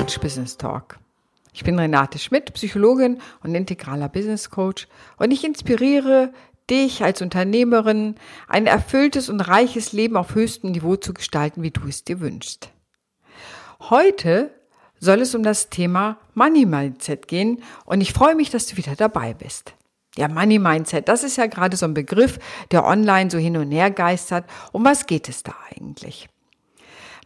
Coach Business Talk. Ich bin Renate Schmidt, Psychologin und integraler Business Coach und ich inspiriere dich als Unternehmerin, ein erfülltes und reiches Leben auf höchstem Niveau zu gestalten, wie du es dir wünschst. Heute soll es um das Thema Money Mindset gehen und ich freue mich, dass du wieder dabei bist. Ja, Money Mindset, das ist ja gerade so ein Begriff, der online so hin und her geistert. Um was geht es da eigentlich?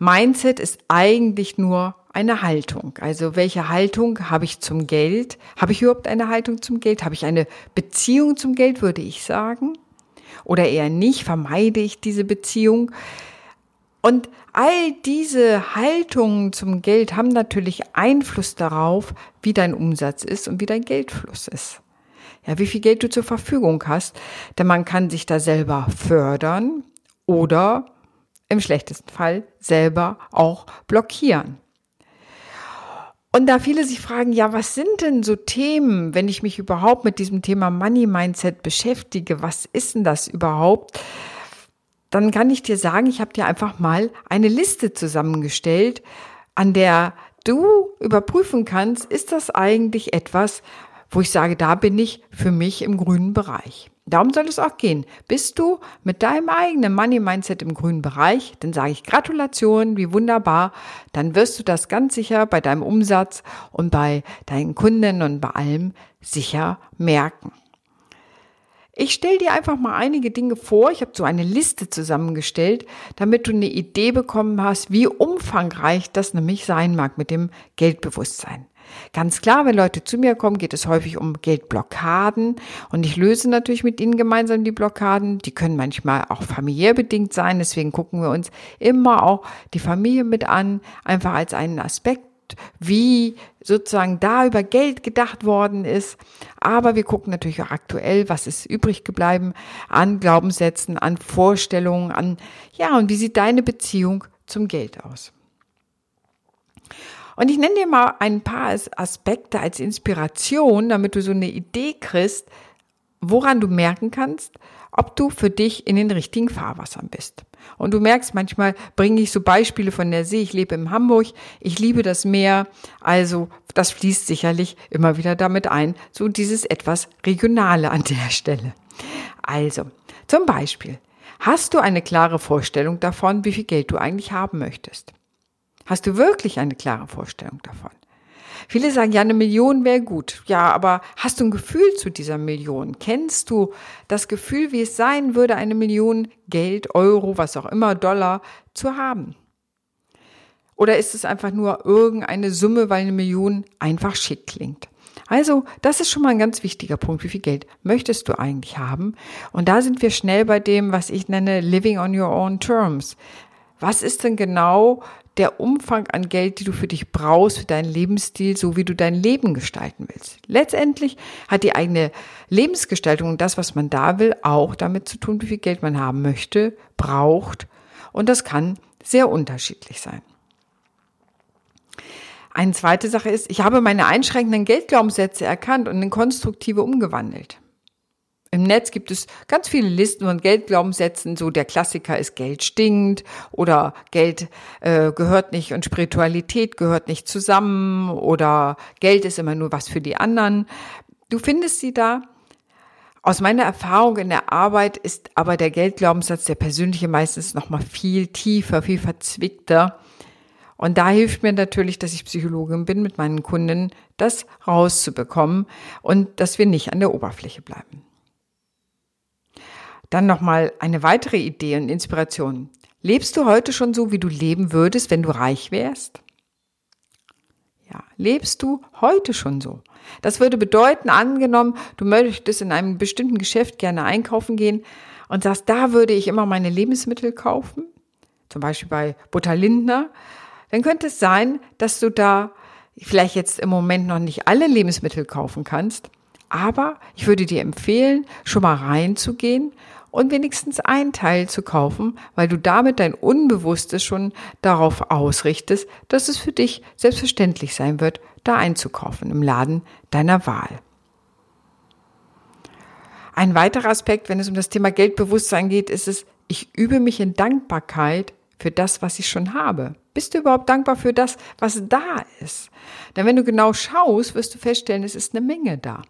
Mindset ist eigentlich nur eine Haltung. Also welche Haltung habe ich zum Geld? Habe ich überhaupt eine Haltung zum Geld? Habe ich eine Beziehung zum Geld, würde ich sagen? Oder eher nicht? Vermeide ich diese Beziehung? Und all diese Haltungen zum Geld haben natürlich Einfluss darauf, wie dein Umsatz ist und wie dein Geldfluss ist. Ja, wie viel Geld du zur Verfügung hast, denn man kann sich da selber fördern oder im schlechtesten Fall selber auch blockieren. Und da viele sich fragen, ja, was sind denn so Themen, wenn ich mich überhaupt mit diesem Thema Money Mindset beschäftige, was ist denn das überhaupt? Dann kann ich dir sagen, ich habe dir einfach mal eine Liste zusammengestellt, an der du überprüfen kannst, ist das eigentlich etwas, wo ich sage, da bin ich für mich im grünen Bereich. Darum soll es auch gehen. Bist du mit deinem eigenen Money Mindset im grünen Bereich, dann sage ich Gratulation, wie wunderbar. Dann wirst du das ganz sicher bei deinem Umsatz und bei deinen Kunden und bei allem sicher merken. Ich stelle dir einfach mal einige Dinge vor. Ich habe so eine Liste zusammengestellt, damit du eine Idee bekommen hast, wie umfangreich das nämlich sein mag mit dem Geldbewusstsein. Ganz klar, wenn Leute zu mir kommen, geht es häufig um Geldblockaden und ich löse natürlich mit ihnen gemeinsam die Blockaden. Die können manchmal auch familiär bedingt sein, deswegen gucken wir uns immer auch die Familie mit an, einfach als einen Aspekt wie sozusagen da über Geld gedacht worden ist. Aber wir gucken natürlich auch aktuell, was ist übrig geblieben an Glaubenssätzen, an Vorstellungen, an, ja, und wie sieht deine Beziehung zum Geld aus? Und ich nenne dir mal ein paar Aspekte als Inspiration, damit du so eine Idee kriegst, woran du merken kannst, ob du für dich in den richtigen Fahrwassern bist. Und du merkst, manchmal bringe ich so Beispiele von der See. Ich lebe in Hamburg, ich liebe das Meer, also das fließt sicherlich immer wieder damit ein, so dieses etwas Regionale an der Stelle. Also, zum Beispiel, hast du eine klare Vorstellung davon, wie viel Geld du eigentlich haben möchtest? Hast du wirklich eine klare Vorstellung davon? Viele sagen, ja, eine Million wäre gut. Ja, aber hast du ein Gefühl zu dieser Million? Kennst du das Gefühl, wie es sein würde, eine Million Geld, Euro, was auch immer, Dollar zu haben? Oder ist es einfach nur irgendeine Summe, weil eine Million einfach schick klingt? Also, das ist schon mal ein ganz wichtiger Punkt. Wie viel Geld möchtest du eigentlich haben? Und da sind wir schnell bei dem, was ich nenne Living on your own terms. Was ist denn genau der Umfang an Geld, die du für dich brauchst, für deinen Lebensstil, so wie du dein Leben gestalten willst. Letztendlich hat die eigene Lebensgestaltung und das, was man da will, auch damit zu tun, wie viel Geld man haben möchte, braucht. Und das kann sehr unterschiedlich sein. Eine zweite Sache ist, ich habe meine einschränkenden Geldglaubenssätze erkannt und in konstruktive umgewandelt. Im Netz gibt es ganz viele Listen von Geldglaubenssätzen. So der Klassiker ist Geld stinkt oder Geld äh, gehört nicht und Spiritualität gehört nicht zusammen oder Geld ist immer nur was für die anderen. Du findest sie da. Aus meiner Erfahrung in der Arbeit ist aber der Geldglaubenssatz, der persönliche meistens noch mal viel tiefer, viel verzwickter. Und da hilft mir natürlich, dass ich Psychologin bin, mit meinen Kunden das rauszubekommen und dass wir nicht an der Oberfläche bleiben. Dann nochmal eine weitere Idee und Inspiration. Lebst du heute schon so, wie du leben würdest, wenn du reich wärst? Ja, lebst du heute schon so? Das würde bedeuten, angenommen, du möchtest in einem bestimmten Geschäft gerne einkaufen gehen und sagst, da würde ich immer meine Lebensmittel kaufen, zum Beispiel bei Butter Lindner, dann könnte es sein, dass du da vielleicht jetzt im Moment noch nicht alle Lebensmittel kaufen kannst, aber ich würde dir empfehlen, schon mal reinzugehen und wenigstens einen Teil zu kaufen, weil du damit dein Unbewusstes schon darauf ausrichtest, dass es für dich selbstverständlich sein wird, da einzukaufen im Laden deiner Wahl. Ein weiterer Aspekt, wenn es um das Thema Geldbewusstsein geht, ist es, ich übe mich in Dankbarkeit für das, was ich schon habe. Bist du überhaupt dankbar für das, was da ist? Denn wenn du genau schaust, wirst du feststellen, es ist eine Menge da.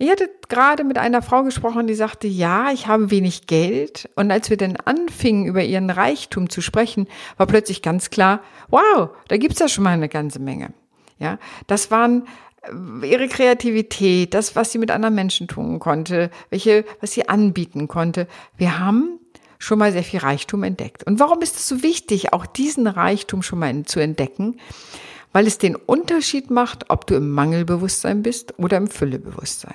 Ich hatte gerade mit einer Frau gesprochen, die sagte, ja, ich habe wenig Geld. Und als wir dann anfingen, über ihren Reichtum zu sprechen, war plötzlich ganz klar, wow, da gibt's ja schon mal eine ganze Menge. Ja, das waren äh, ihre Kreativität, das, was sie mit anderen Menschen tun konnte, welche, was sie anbieten konnte. Wir haben schon mal sehr viel Reichtum entdeckt. Und warum ist es so wichtig, auch diesen Reichtum schon mal zu entdecken? Weil es den Unterschied macht, ob du im Mangelbewusstsein bist oder im Füllebewusstsein.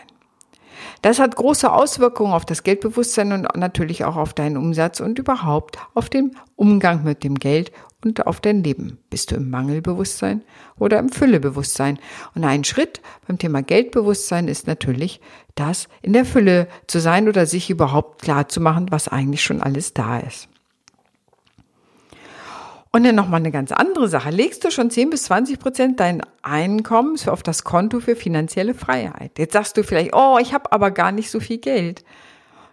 Das hat große Auswirkungen auf das Geldbewusstsein und natürlich auch auf deinen Umsatz und überhaupt auf den Umgang mit dem Geld und auf dein Leben. Bist du im Mangelbewusstsein oder im Füllebewusstsein? Und ein Schritt beim Thema Geldbewusstsein ist natürlich, das in der Fülle zu sein oder sich überhaupt klar zu machen, was eigentlich schon alles da ist. Und dann nochmal eine ganz andere Sache. Legst du schon 10 bis 20 Prozent dein Einkommens auf das Konto für finanzielle Freiheit? Jetzt sagst du vielleicht, oh, ich habe aber gar nicht so viel Geld.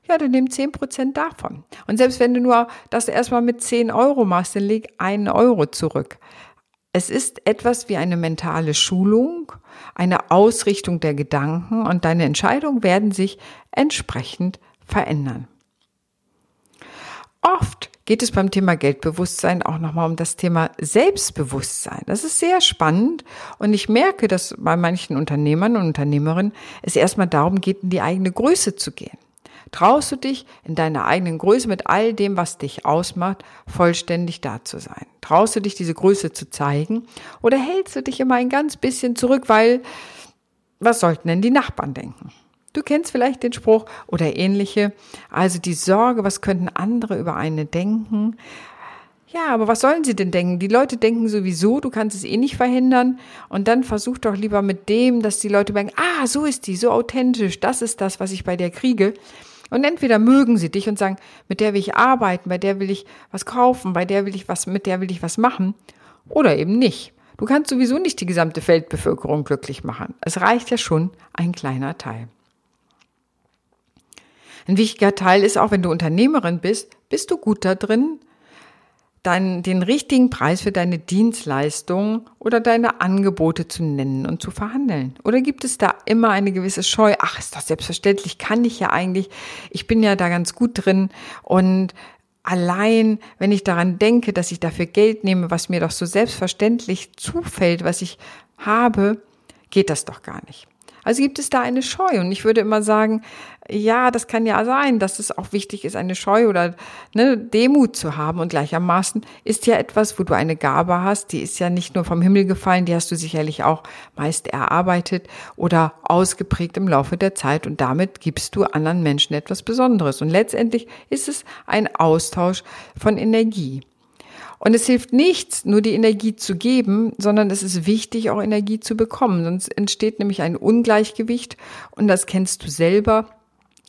Ja, dann nimm 10 Prozent davon. Und selbst wenn du nur das erstmal mit 10 Euro machst, dann leg einen Euro zurück. Es ist etwas wie eine mentale Schulung, eine Ausrichtung der Gedanken und deine Entscheidungen werden sich entsprechend verändern. Oft geht es beim Thema Geldbewusstsein auch nochmal um das Thema Selbstbewusstsein. Das ist sehr spannend und ich merke, dass bei manchen Unternehmern und Unternehmerinnen es erstmal darum geht, in die eigene Größe zu gehen. Traust du dich in deiner eigenen Größe mit all dem, was dich ausmacht, vollständig da zu sein? Traust du dich, diese Größe zu zeigen? Oder hältst du dich immer ein ganz bisschen zurück, weil was sollten denn die Nachbarn denken? Du kennst vielleicht den Spruch oder ähnliche. Also die Sorge, was könnten andere über eine denken? Ja, aber was sollen sie denn denken? Die Leute denken sowieso, du kannst es eh nicht verhindern. Und dann versuch doch lieber mit dem, dass die Leute denken, ah, so ist die, so authentisch, das ist das, was ich bei dir kriege. Und entweder mögen sie dich und sagen, mit der will ich arbeiten, bei der will ich was kaufen, bei der will ich was, mit der will ich was machen. Oder eben nicht. Du kannst sowieso nicht die gesamte Weltbevölkerung glücklich machen. Es reicht ja schon ein kleiner Teil. Ein wichtiger Teil ist auch, wenn du Unternehmerin bist, bist du gut da drin, deinen, den richtigen Preis für deine Dienstleistung oder deine Angebote zu nennen und zu verhandeln? Oder gibt es da immer eine gewisse Scheu? Ach, ist das selbstverständlich, kann ich ja eigentlich, ich bin ja da ganz gut drin und allein, wenn ich daran denke, dass ich dafür Geld nehme, was mir doch so selbstverständlich zufällt, was ich habe, geht das doch gar nicht. Also gibt es da eine Scheu. Und ich würde immer sagen, ja, das kann ja sein, dass es auch wichtig ist, eine Scheu oder eine Demut zu haben. Und gleichermaßen ist ja etwas, wo du eine Gabe hast, die ist ja nicht nur vom Himmel gefallen, die hast du sicherlich auch meist erarbeitet oder ausgeprägt im Laufe der Zeit. Und damit gibst du anderen Menschen etwas Besonderes. Und letztendlich ist es ein Austausch von Energie. Und es hilft nichts, nur die Energie zu geben, sondern es ist wichtig, auch Energie zu bekommen. Sonst entsteht nämlich ein Ungleichgewicht und das kennst du selber.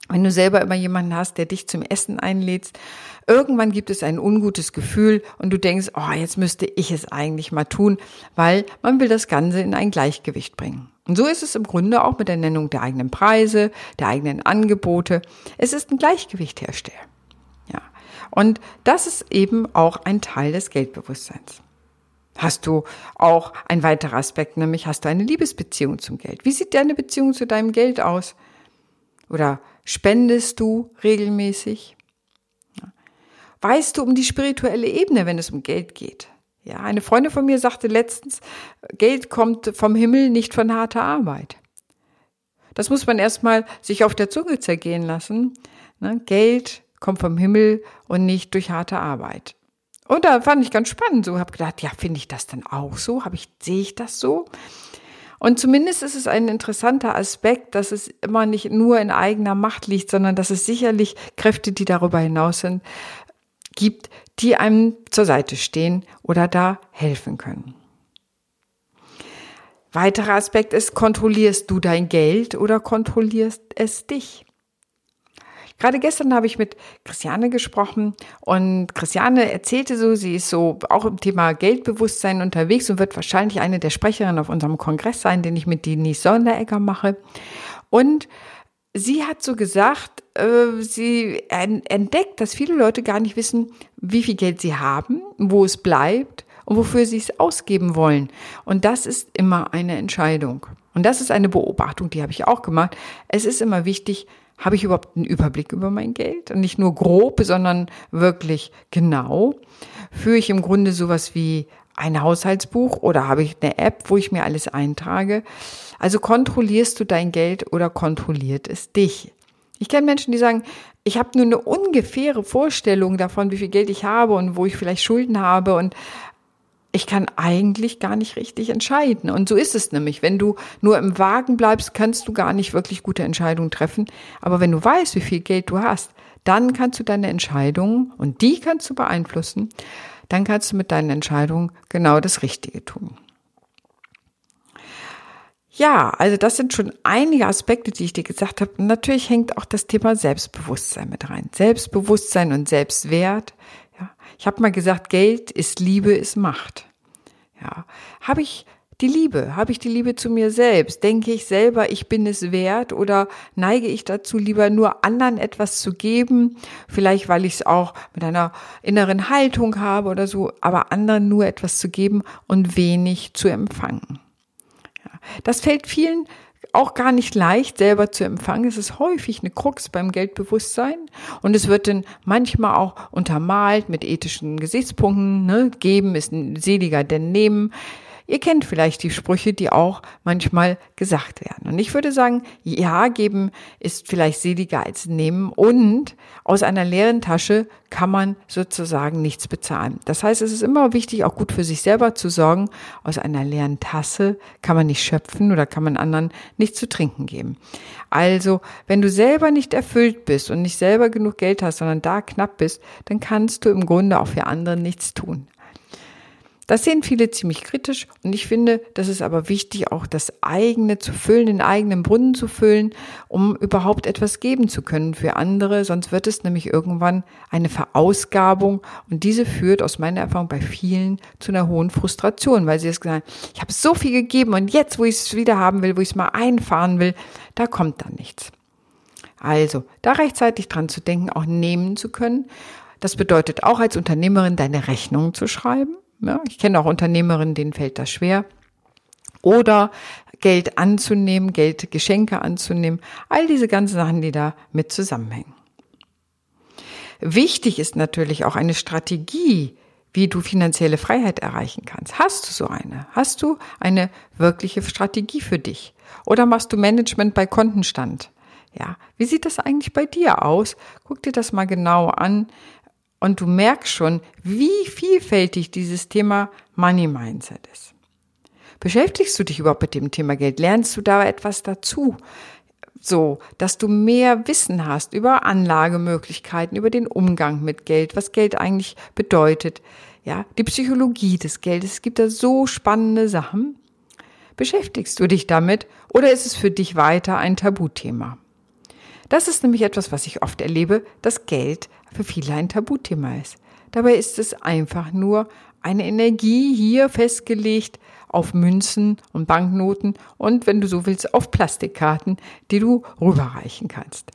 Wenn du selber immer jemanden hast, der dich zum Essen einlädst, irgendwann gibt es ein ungutes Gefühl und du denkst, oh, jetzt müsste ich es eigentlich mal tun, weil man will das Ganze in ein Gleichgewicht bringen. Und so ist es im Grunde auch mit der Nennung der eigenen Preise, der eigenen Angebote. Es ist ein Gleichgewicht herstellen. Und das ist eben auch ein Teil des Geldbewusstseins. Hast du auch ein weiterer Aspekt, nämlich hast du eine Liebesbeziehung zum Geld. Wie sieht deine Beziehung zu deinem Geld aus? Oder spendest du regelmäßig? Weißt du um die spirituelle Ebene, wenn es um Geld geht? Ja, eine Freundin von mir sagte letztens, Geld kommt vom Himmel, nicht von harter Arbeit. Das muss man erstmal sich auf der Zunge zergehen lassen. Ne, Geld kommt vom Himmel und nicht durch harte Arbeit. Und da fand ich ganz spannend, so habe gedacht, ja, finde ich das dann auch so? Habe ich sehe ich das so? Und zumindest ist es ein interessanter Aspekt, dass es immer nicht nur in eigener Macht liegt, sondern dass es sicherlich Kräfte, die darüber hinaus sind, gibt, die einem zur Seite stehen oder da helfen können. Weiterer Aspekt ist, kontrollierst du dein Geld oder kontrollierst es dich? Gerade gestern habe ich mit Christiane gesprochen und Christiane erzählte so, sie ist so auch im Thema Geldbewusstsein unterwegs und wird wahrscheinlich eine der Sprecherinnen auf unserem Kongress sein, den ich mit Denise Sonderegger mache. Und sie hat so gesagt, äh, sie entdeckt, dass viele Leute gar nicht wissen, wie viel Geld sie haben, wo es bleibt und wofür sie es ausgeben wollen. Und das ist immer eine Entscheidung. Und das ist eine Beobachtung, die habe ich auch gemacht. Es ist immer wichtig, habe ich überhaupt einen Überblick über mein Geld? Und nicht nur grob, sondern wirklich genau. Führe ich im Grunde sowas wie ein Haushaltsbuch oder habe ich eine App, wo ich mir alles eintrage? Also kontrollierst du dein Geld oder kontrolliert es dich? Ich kenne Menschen, die sagen, ich habe nur eine ungefähre Vorstellung davon, wie viel Geld ich habe und wo ich vielleicht Schulden habe und ich kann eigentlich gar nicht richtig entscheiden. Und so ist es nämlich. Wenn du nur im Wagen bleibst, kannst du gar nicht wirklich gute Entscheidungen treffen. Aber wenn du weißt, wie viel Geld du hast, dann kannst du deine Entscheidungen, und die kannst du beeinflussen, dann kannst du mit deinen Entscheidungen genau das Richtige tun. Ja, also das sind schon einige Aspekte, die ich dir gesagt habe. Und natürlich hängt auch das Thema Selbstbewusstsein mit rein. Selbstbewusstsein und Selbstwert ich habe mal gesagt, Geld ist Liebe, ist Macht. Ja, habe ich die Liebe? Habe ich die Liebe zu mir selbst? Denke ich selber, ich bin es wert oder neige ich dazu, lieber nur anderen etwas zu geben? Vielleicht, weil ich es auch mit einer inneren Haltung habe oder so, aber anderen nur etwas zu geben und wenig zu empfangen. Ja, das fällt vielen auch gar nicht leicht selber zu empfangen. Es ist häufig eine Krux beim Geldbewusstsein und es wird dann manchmal auch untermalt mit ethischen Gesichtspunkten. Ne? Geben ist seliger denn nehmen. Ihr kennt vielleicht die Sprüche, die auch manchmal gesagt werden. Und ich würde sagen, ja, geben ist vielleicht seliger als nehmen und aus einer leeren Tasche kann man sozusagen nichts bezahlen. Das heißt, es ist immer wichtig, auch gut für sich selber zu sorgen. Aus einer leeren Tasse kann man nicht schöpfen oder kann man anderen nichts zu trinken geben. Also, wenn du selber nicht erfüllt bist und nicht selber genug Geld hast, sondern da knapp bist, dann kannst du im Grunde auch für andere nichts tun. Das sehen viele ziemlich kritisch und ich finde, das ist aber wichtig, auch das eigene zu füllen, den eigenen Brunnen zu füllen, um überhaupt etwas geben zu können für andere. Sonst wird es nämlich irgendwann eine Verausgabung und diese führt aus meiner Erfahrung bei vielen zu einer hohen Frustration, weil sie es gesagt haben, ich habe so viel gegeben und jetzt, wo ich es wieder haben will, wo ich es mal einfahren will, da kommt dann nichts. Also, da rechtzeitig dran zu denken, auch nehmen zu können. Das bedeutet auch als Unternehmerin deine Rechnungen zu schreiben ja, ich kenne auch Unternehmerinnen, denen fällt das schwer. Oder Geld anzunehmen, Geld, Geschenke anzunehmen. All diese ganzen Sachen, die da mit zusammenhängen. Wichtig ist natürlich auch eine Strategie, wie du finanzielle Freiheit erreichen kannst. Hast du so eine? Hast du eine wirkliche Strategie für dich? Oder machst du Management bei Kontenstand? Ja, wie sieht das eigentlich bei dir aus? Guck dir das mal genau an. Und du merkst schon, wie vielfältig dieses Thema Money Mindset ist. Beschäftigst du dich überhaupt mit dem Thema Geld? Lernst du da etwas dazu? So, dass du mehr Wissen hast über Anlagemöglichkeiten, über den Umgang mit Geld, was Geld eigentlich bedeutet, ja, die Psychologie des Geldes. Es gibt da so spannende Sachen. Beschäftigst du dich damit oder ist es für dich weiter ein Tabuthema? Das ist nämlich etwas, was ich oft erlebe, dass Geld für viele ein Tabuthema ist. Dabei ist es einfach nur eine Energie hier festgelegt auf Münzen und Banknoten und wenn du so willst auf Plastikkarten, die du rüberreichen kannst.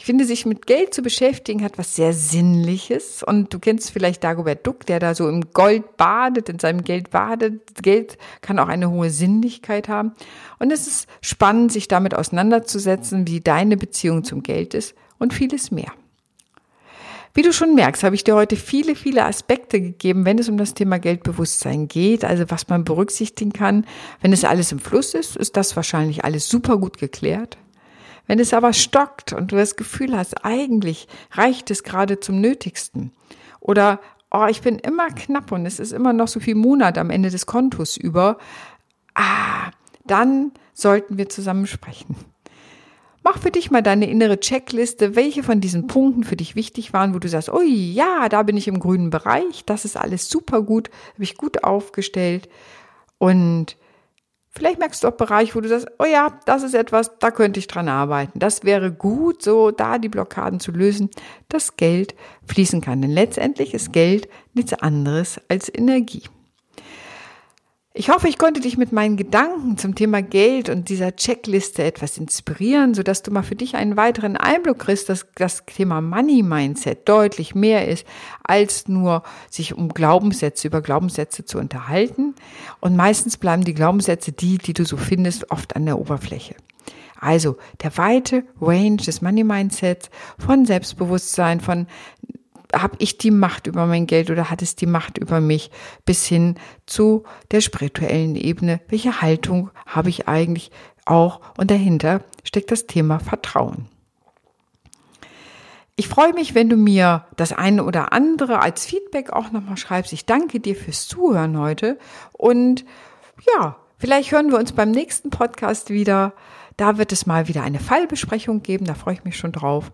Ich finde, sich mit Geld zu beschäftigen hat was sehr Sinnliches. Und du kennst vielleicht Dagobert Duck, der da so im Gold badet, in seinem Geld badet. Geld kann auch eine hohe Sinnlichkeit haben. Und es ist spannend, sich damit auseinanderzusetzen, wie deine Beziehung zum Geld ist und vieles mehr. Wie du schon merkst, habe ich dir heute viele, viele Aspekte gegeben, wenn es um das Thema Geldbewusstsein geht, also was man berücksichtigen kann. Wenn es alles im Fluss ist, ist das wahrscheinlich alles super gut geklärt. Wenn es aber stockt und du das Gefühl hast, eigentlich reicht es gerade zum Nötigsten. Oder oh, ich bin immer knapp und es ist immer noch so viel Monat am Ende des Kontos über, ah, dann sollten wir zusammen sprechen. Mach für dich mal deine innere Checkliste, welche von diesen Punkten für dich wichtig waren, wo du sagst, oh ja, da bin ich im grünen Bereich, das ist alles super gut, habe ich gut aufgestellt. Und Vielleicht merkst du auch Bereiche, wo du sagst, oh ja, das ist etwas, da könnte ich dran arbeiten. Das wäre gut, so da die Blockaden zu lösen, dass Geld fließen kann. Denn letztendlich ist Geld nichts anderes als Energie. Ich hoffe, ich konnte dich mit meinen Gedanken zum Thema Geld und dieser Checkliste etwas inspirieren, sodass du mal für dich einen weiteren Einblick kriegst, dass das Thema Money Mindset deutlich mehr ist, als nur sich um Glaubenssätze, über Glaubenssätze zu unterhalten. Und meistens bleiben die Glaubenssätze die, die du so findest, oft an der Oberfläche. Also der weite Range des Money Mindsets von Selbstbewusstsein, von habe ich die Macht über mein Geld oder hat es die Macht über mich bis hin zu der spirituellen Ebene. Welche Haltung habe ich eigentlich auch? Und dahinter steckt das Thema Vertrauen. Ich freue mich, wenn du mir das eine oder andere als Feedback auch nochmal schreibst. Ich danke dir fürs Zuhören heute und ja, vielleicht hören wir uns beim nächsten Podcast wieder. Da wird es mal wieder eine Fallbesprechung geben, da freue ich mich schon drauf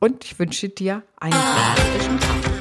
und ich wünsche dir einen fantastischen Tag.